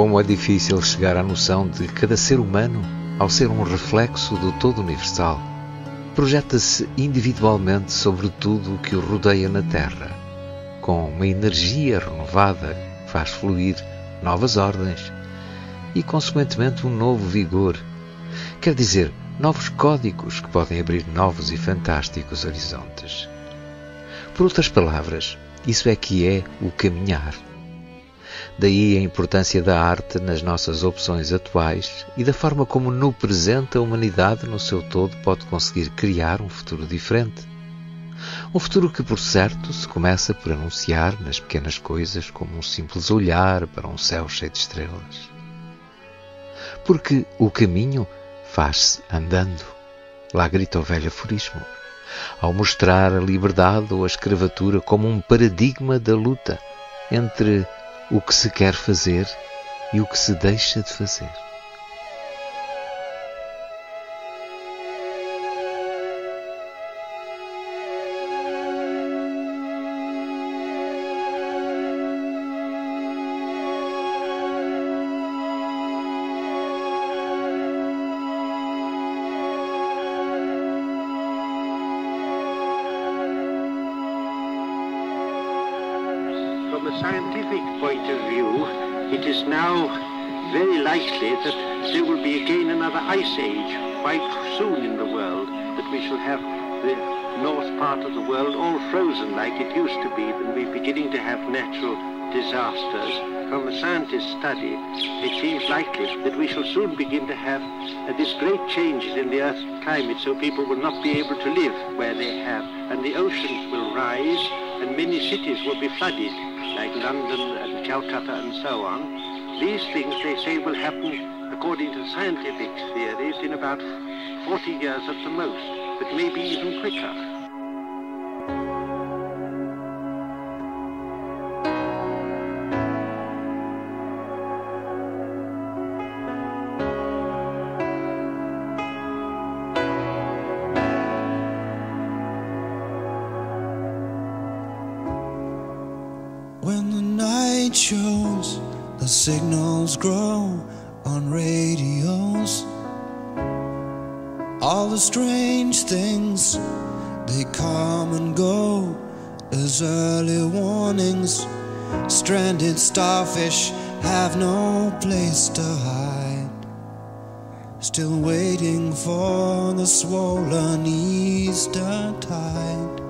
Como é difícil chegar à noção de cada ser humano, ao ser um reflexo do todo universal, projeta-se individualmente sobre tudo o que o rodeia na Terra, com uma energia renovada que faz fluir novas ordens e, consequentemente, um novo vigor. Quer dizer, novos códigos que podem abrir novos e fantásticos horizontes. Por outras palavras, isso é que é o caminhar. Daí a importância da arte nas nossas opções atuais e da forma como no presente a humanidade no seu todo pode conseguir criar um futuro diferente. Um futuro que, por certo, se começa por anunciar nas pequenas coisas como um simples olhar para um céu cheio de estrelas. Porque o caminho faz-se andando. Lá grita o velho aforismo, ao mostrar a liberdade ou a escravatura como um paradigma da luta entre o que se quer fazer e o que se deixa de fazer. Earth's climate, so people will not be able to live where they have, and the oceans will rise, and many cities will be flooded like London and Calcutta and so on. These things, they say, will happen, according to scientific theories, in about 40 years at the most, but maybe even quicker. Signals grow on radios. All the strange things, they come and go as early warnings. Stranded starfish have no place to hide. Still waiting for the swollen Easter tide.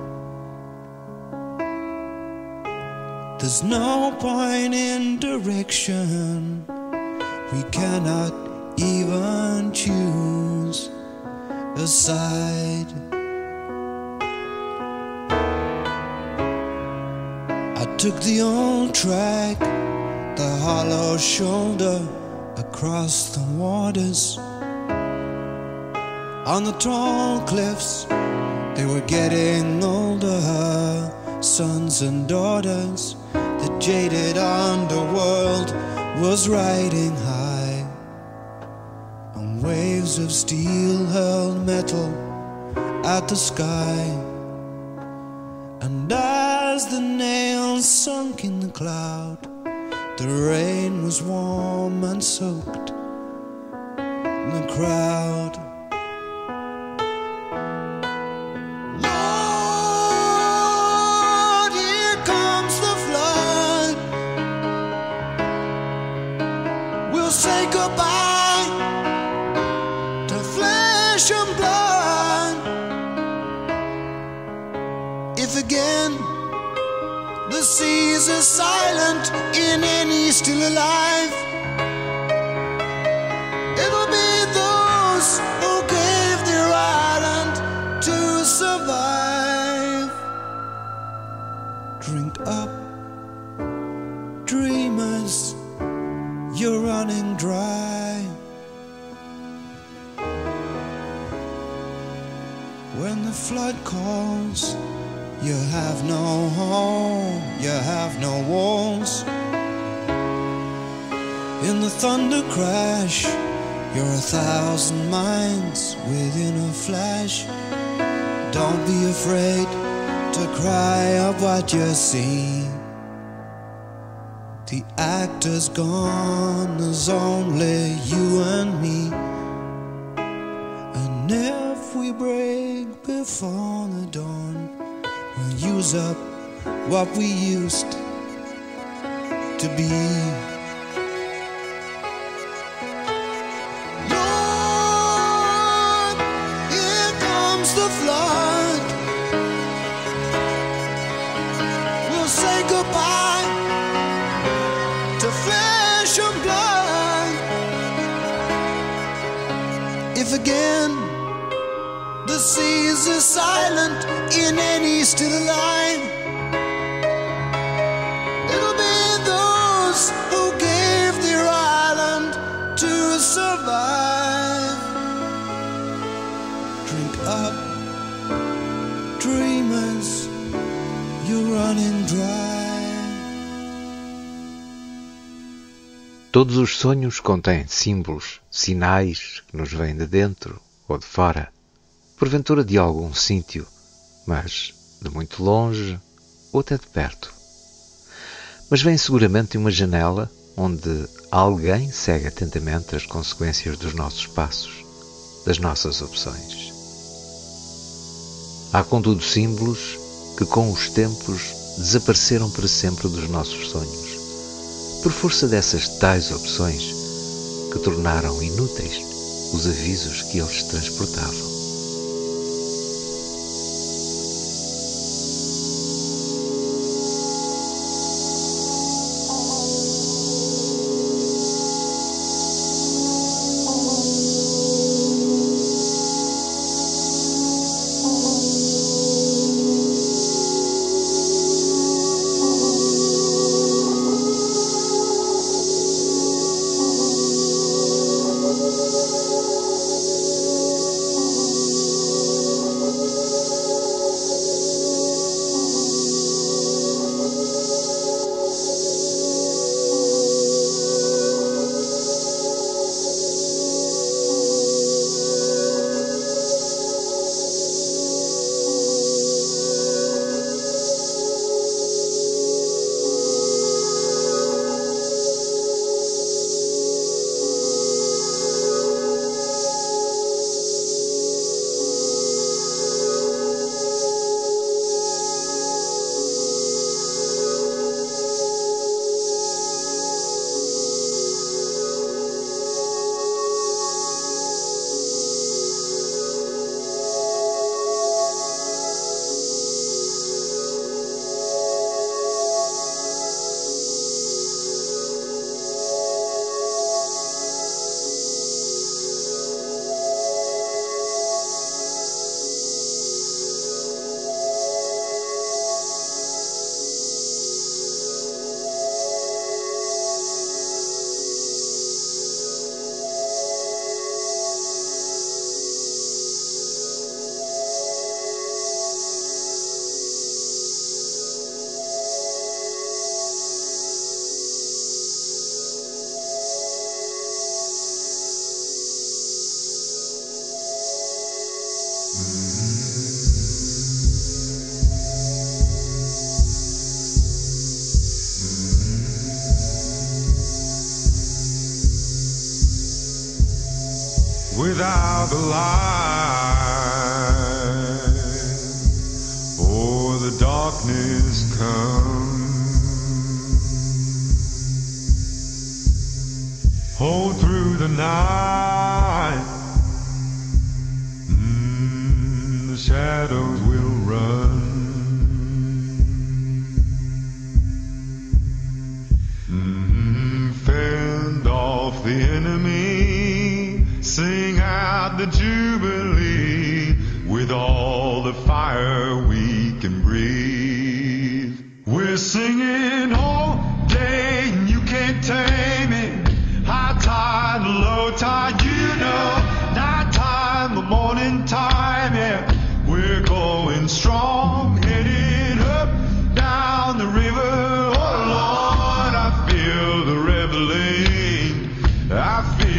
There's no point in direction. We cannot even choose a side. I took the old track, the hollow shoulder across the waters. On the tall cliffs, they were getting older, sons and daughters the jaded underworld was riding high on waves of steel hurled metal at the sky. And as the nails sunk in the cloud, the rain was warm and soaked the crowd. Silent in any still alive. It'll be those who gave their island to survive. Drink up, dreamers, you're running dry. When the flood calls. You have no home, you have no walls. In the thunder crash, you're a thousand minds within a flash. Don't be afraid to cry up what you see. The actor's gone, there's only you and me. And if we break before the dawn, we'll use up what we used to be. Lord, here comes the flood. We'll say goodbye to flesh and blood. If again seas are silent in any still line, it'll be those who gave their island to survive. Drink up, dreamers, you're running dry. Todos os sonhos contêm símbolos, sinais que nos vêm de dentro ou de fora, porventura de algum sítio, mas de muito longe ou até de perto. Mas vem seguramente de uma janela onde alguém segue atentamente as consequências dos nossos passos, das nossas opções. Há contudo símbolos que com os tempos desapareceram para sempre dos nossos sonhos por força dessas tais opções que tornaram inúteis os avisos que eles transportavam.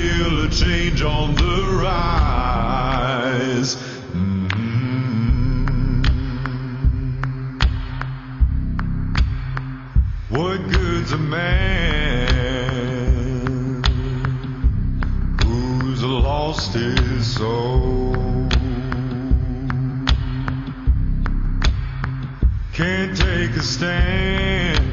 feel a change on the rise. Mm-hmm. What good's a man who's lost his soul? Can't take a stand.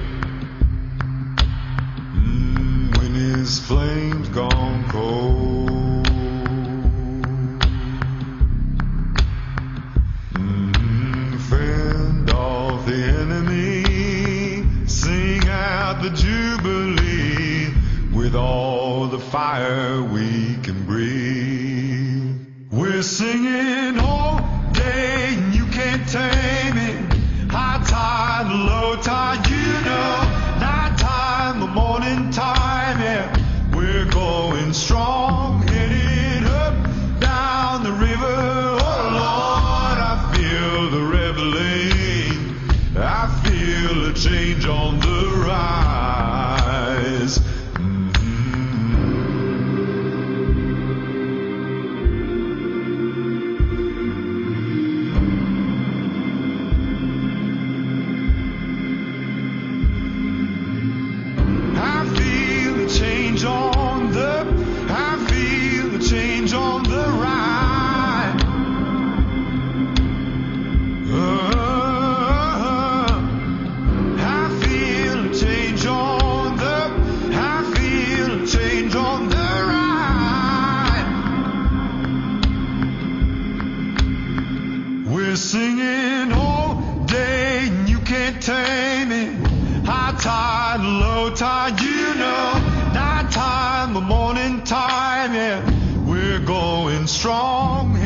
Fire we can breathe. We're singing tide, low tide, you know. Night time, the morning time, yeah. We're going strong,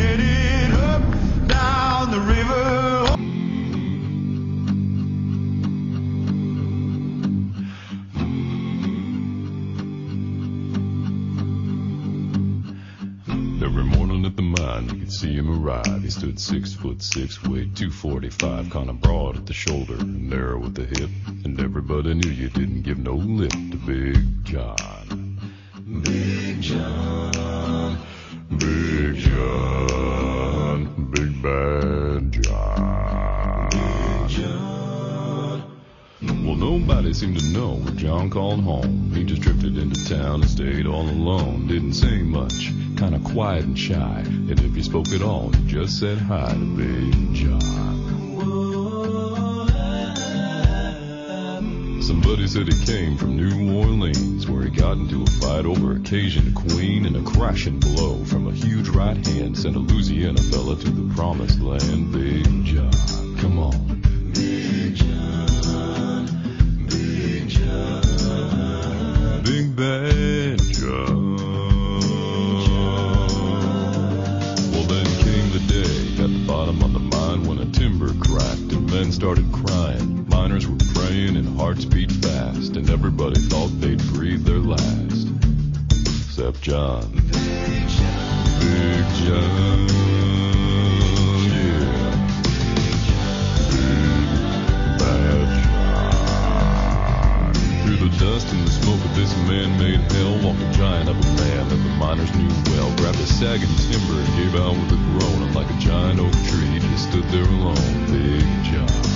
see him arrive. He stood six foot six, weighed 245, kinda broad at the shoulder, narrow at the hip. And everybody knew you didn't give no lip to Big John. Big John, Big John, Big Bad John. Big John. Well, nobody seemed to know when John called home. He just drifted into town and stayed all alone. Didn't say much, kinda quiet and shy. And if you spoke at all, he just said hi to Big John. Somebody said he came from New Orleans, where he got into a fight over a Cajun queen, and a crashing blow from a huge right hand sent a Louisiana fella to the promised land. Big John, come on. The knew well. Grabbed a sagging timber and gave out with a groan, and like a giant oak tree, just stood there alone. Big John.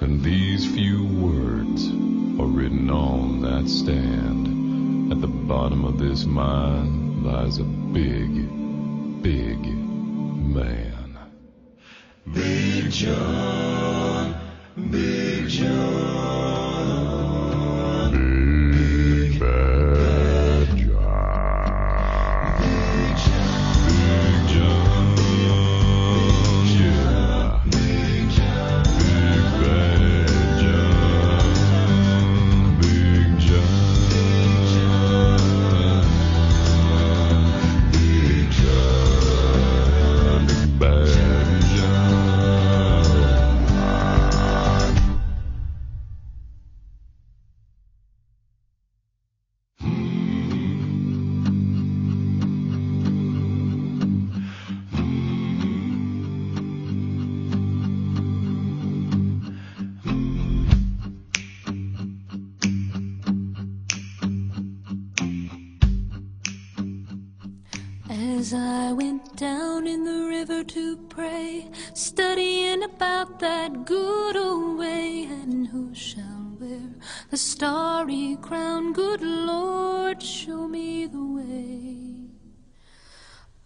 And these few words are written on that stand. At the bottom of this mine lies a big, that good old way, and who shall wear the starry crown? Good Lord, show me the way.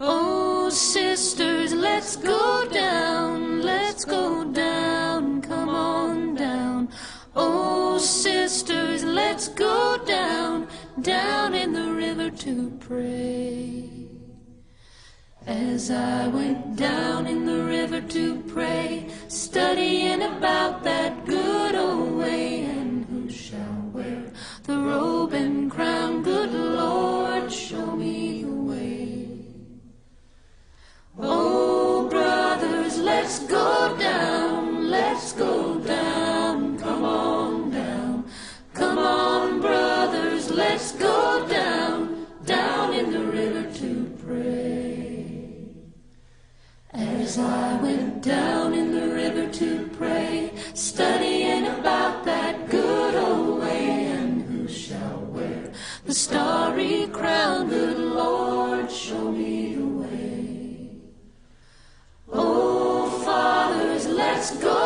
Oh, sisters, let's go down, let's go down, come on down. Oh, sisters, let's go down, down in the river to pray. As I went down in the river to pray, down in the river to pray, studying about that good old way, and who shall wear the starry crown? Good Lord, show me the way. Oh, fathers, let's go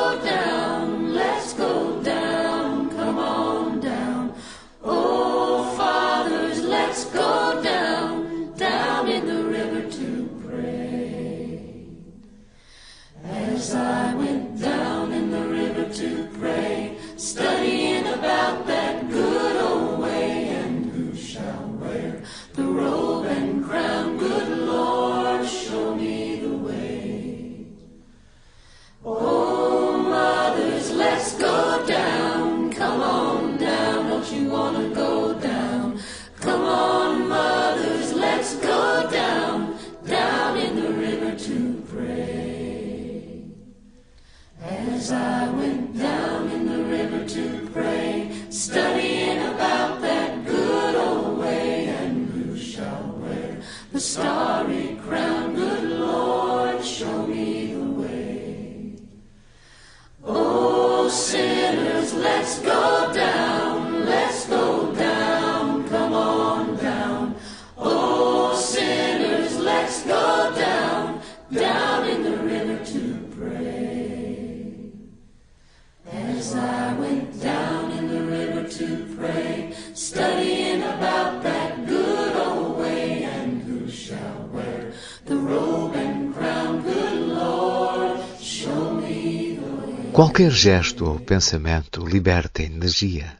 Qualquer gesto ou pensamento liberta energia,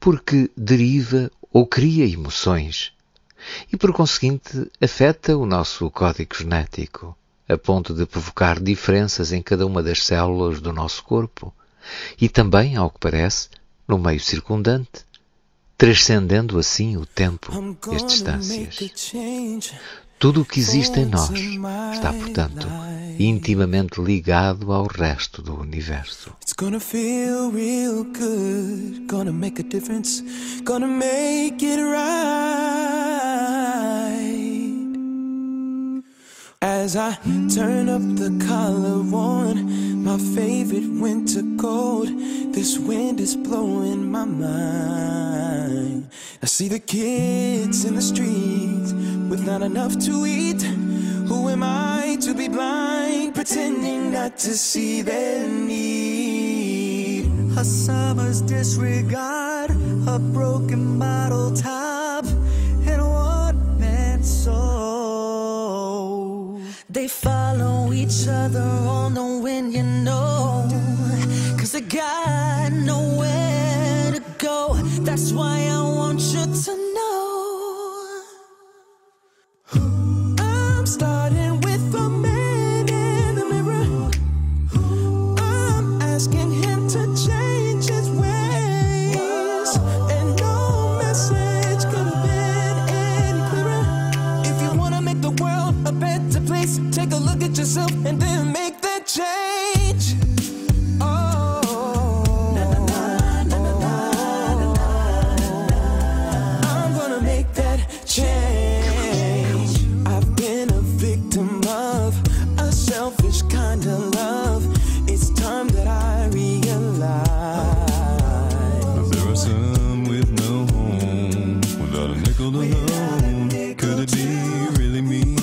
porque deriva ou cria emoções e, por conseguinte, afeta o nosso código genético, a ponto de provocar diferenças em cada uma das células do nosso corpo e também, ao que parece, no meio circundante, transcendendo assim o tempo e as distâncias. Tudo o que existe em nós está, portanto, intimamente ligado ao resto do universo. It's gonna feel real good. Gonna make a difference. Gonna make it right. As I turn up the collar on my favorite winter coat, this wind is blowing my mind. I see the kids in the streets with not enough to eat. Who am I to be blind, pretending not to see their need? A summer's disregard, a broken bottle top, They follow each other on the wind, you know. Cause I got nowhere to go. That's why I want you to know. alone. Could it be really me?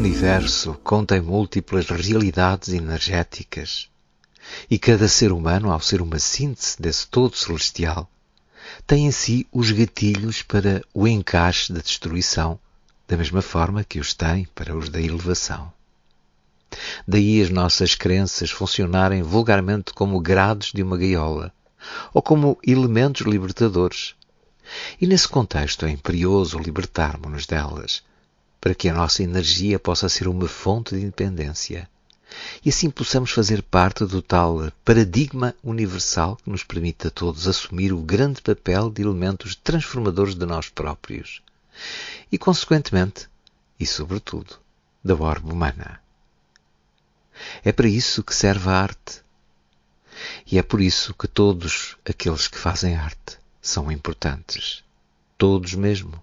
Universo contém múltiplas realidades energéticas e cada ser humano, ao ser uma síntese desse todo celestial, tem em si os gatilhos para o encaixe da destruição, da mesma forma que os tem para os da elevação. Daí as nossas crenças funcionarem vulgarmente como grades de uma gaiola, ou como elementos libertadores. E nesse contexto é imperioso libertarmos-nos delas, para que a nossa energia possa ser uma fonte de independência. E assim possamos fazer parte do tal paradigma universal que nos permite a todos assumir o grande papel de elementos transformadores de nós próprios. E, consequentemente, e sobretudo, da orbe humana. É para isso que serve a arte. E é por isso que todos aqueles que fazem arte são importantes. Todos mesmo,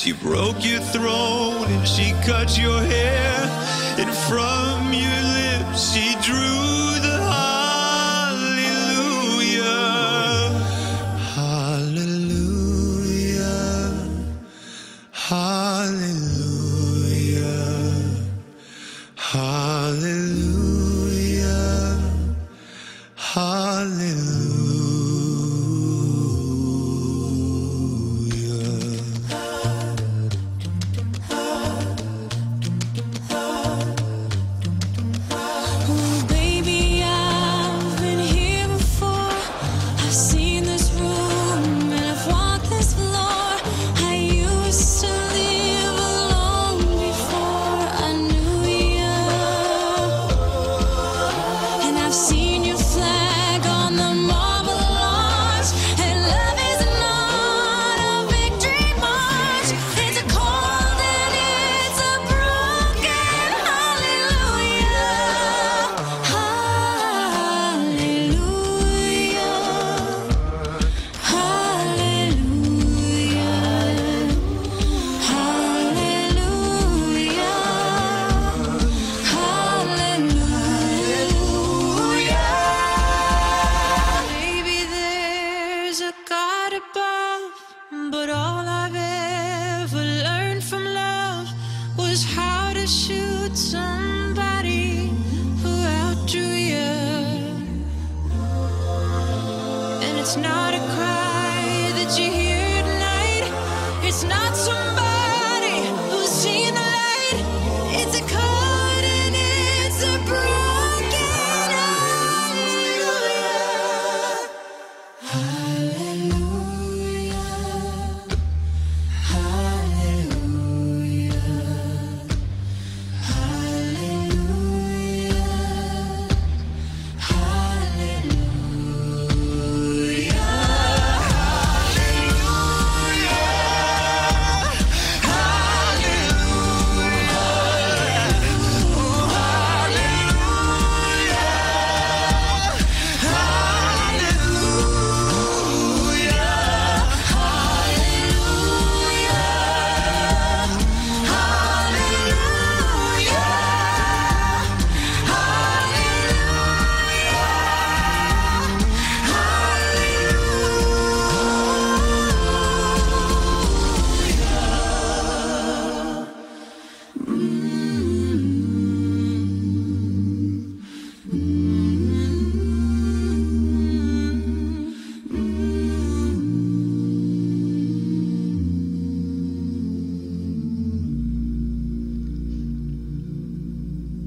She broke your throne and she cut your hair. And from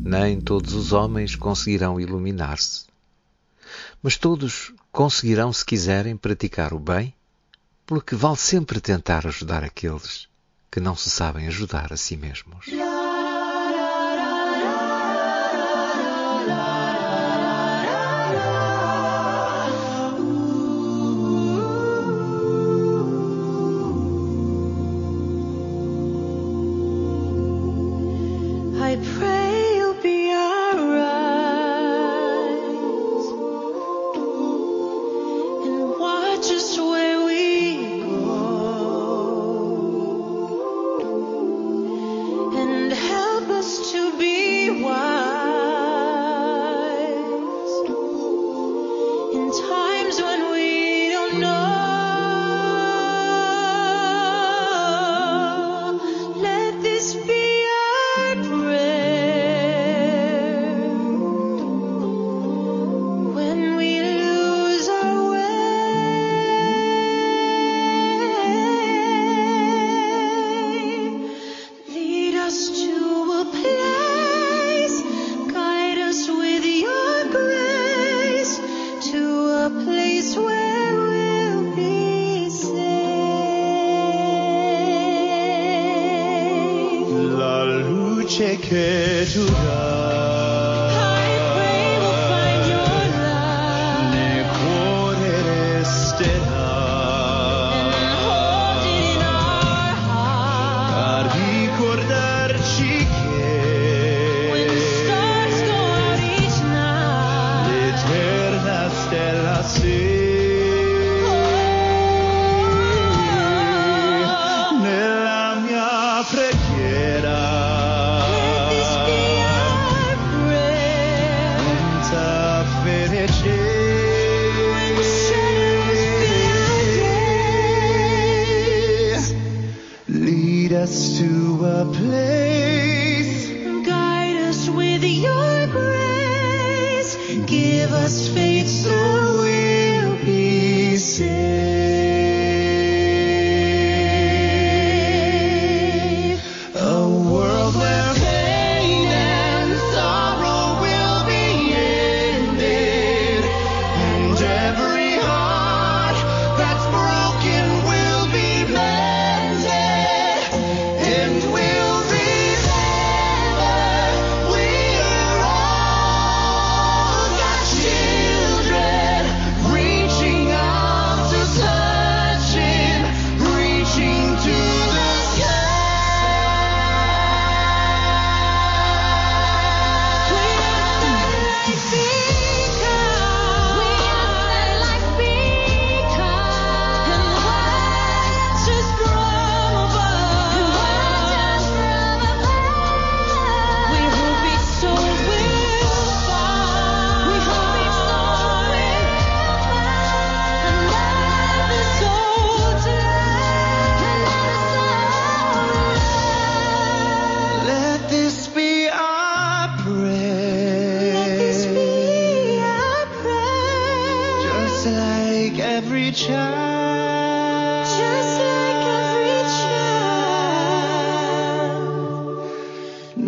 nem todos os homens conseguirão iluminar-se. Mas todos conseguirão, se quiserem, praticar o bem, porque vale sempre tentar ajudar aqueles que não se sabem ajudar a si mesmos.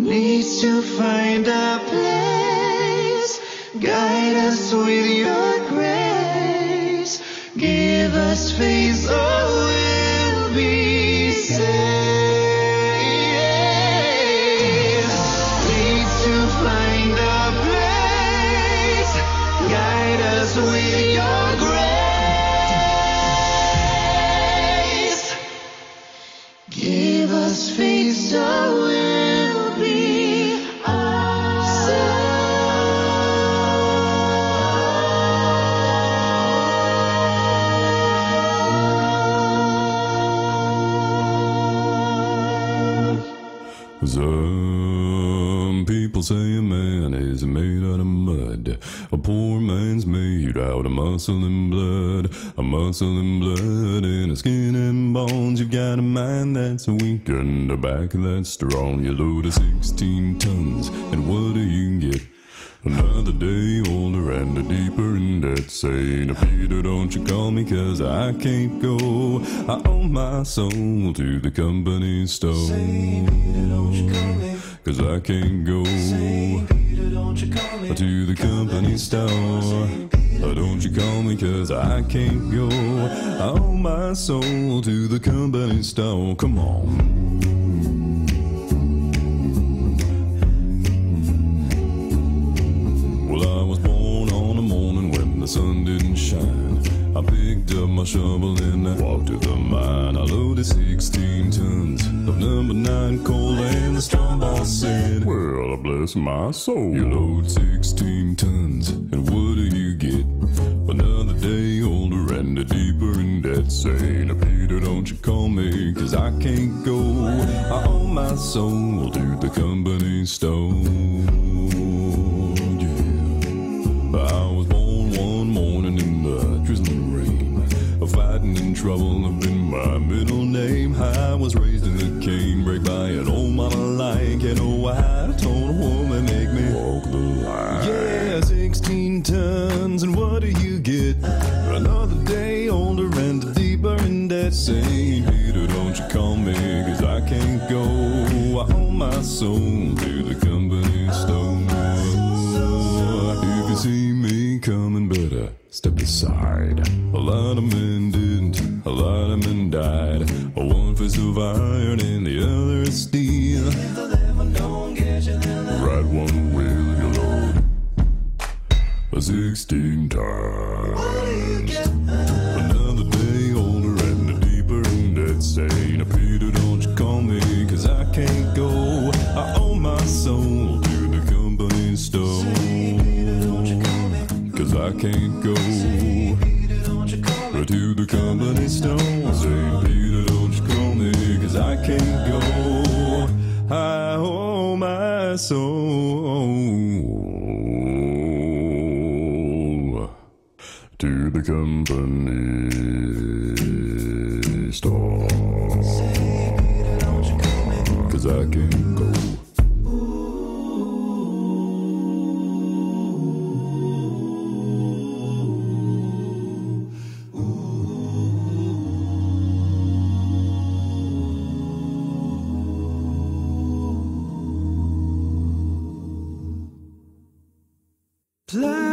Needs to find a place. Guide us with your grace. Give us faith so muscle and blood, a muscle and blood, and a skin and bones. You've got a mind that's weak and a back that's strong. You load a 16 tons, and what do you get? Another day older and a deeper in debt. Saying, Peter, don't you call me, cause I can't go. I owe my soul to the company store. Say, Peter, don't you call cause I can't go. Say, Peter, don't you call me, to the company, company store. Don't you call me cause I can't go. Oh, my soul to the company store. Come on. Well, I was born on a morning when the sun didn't shine. I picked up my shovel and I walked to the mine. I loaded 16 tons of number 9 coal and the strong boss said, Well, bless my soul. You load 16 tons and what do you get? Another day older and a deeper in debt saying, Peter, don't you call me, cause I can't go. I owe my soul to the company store. so Play.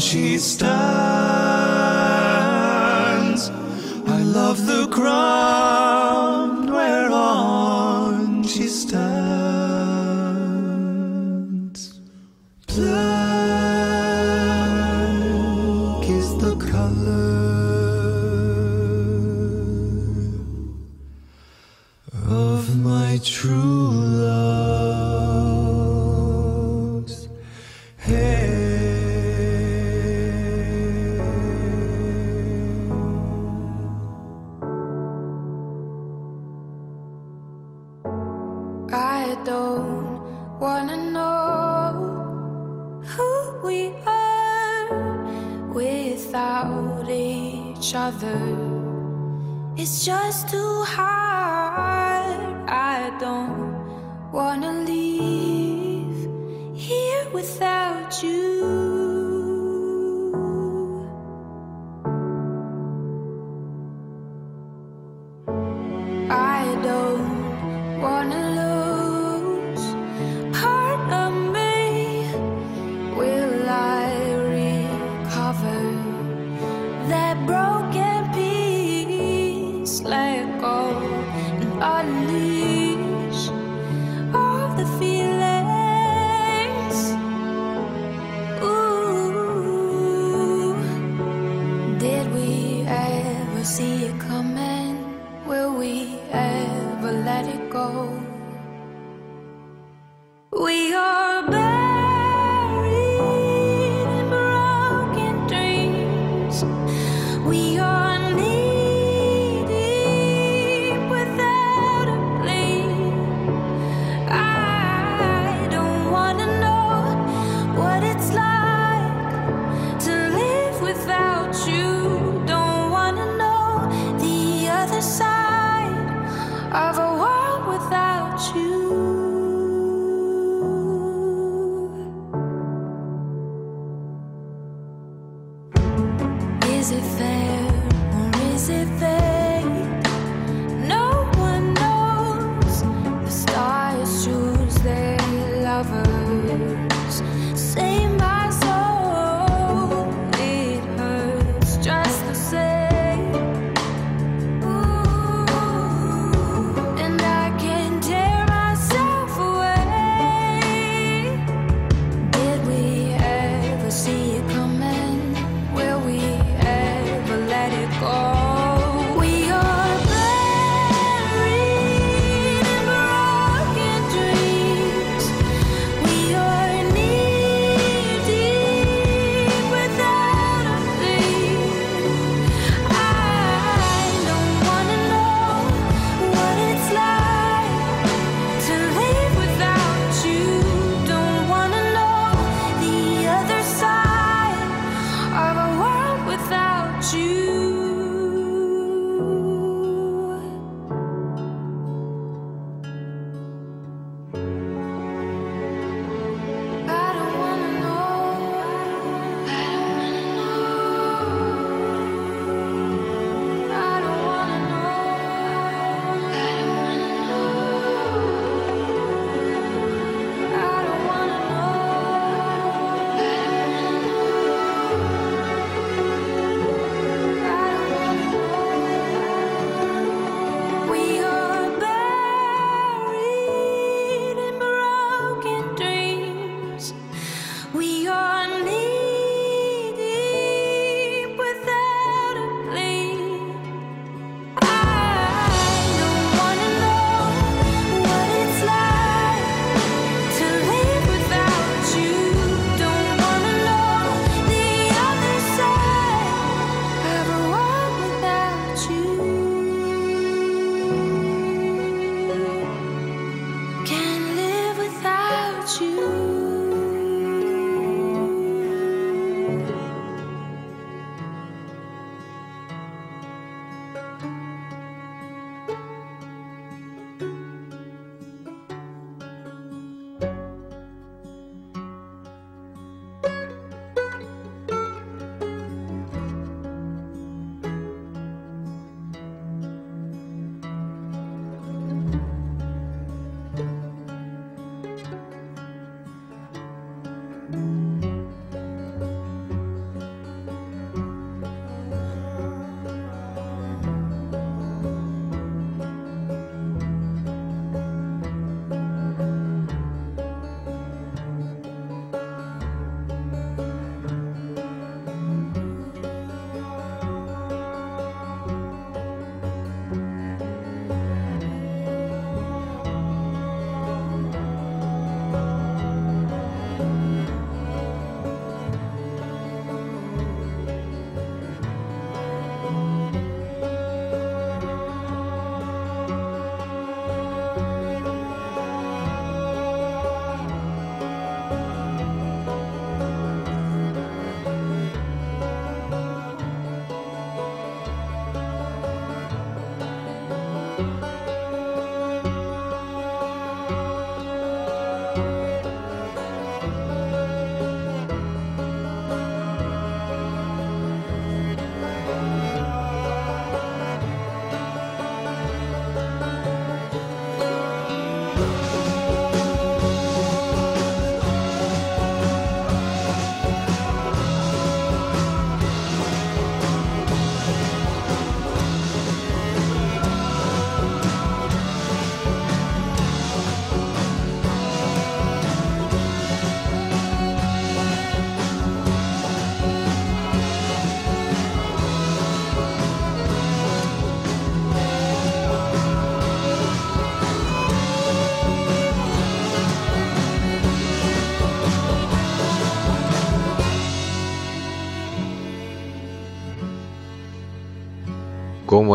She stands.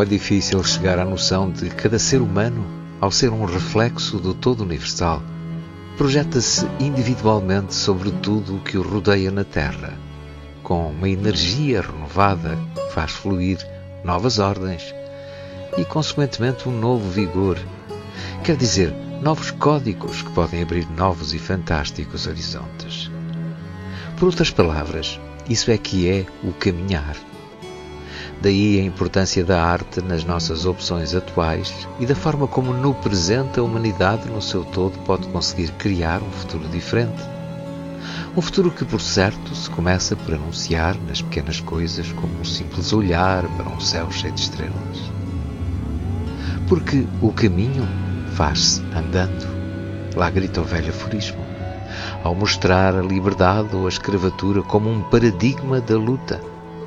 É difícil chegar à noção de cada ser humano, ao ser um reflexo do todo universal, projeta-se individualmente sobre tudo o que o rodeia na Terra, com uma energia renovada faz fluir novas ordens e, consequentemente, um novo vigor. Quer dizer, novos códigos que podem abrir novos e fantásticos horizontes. Por outras palavras, isso é que é o caminhar. Daí a importância da arte nas nossas opções atuais e da forma como no presente a humanidade no seu todo pode conseguir criar um futuro diferente. Um futuro que, por certo, se começa por anunciar nas pequenas coisas como um simples olhar para um céu cheio de estrelas. Porque o caminho faz-se andando. Lá grita o velho aforismo, ao mostrar a liberdade ou a escravatura como um paradigma da luta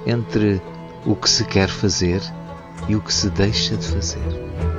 entre o que se quer fazer e o que se deixa de fazer.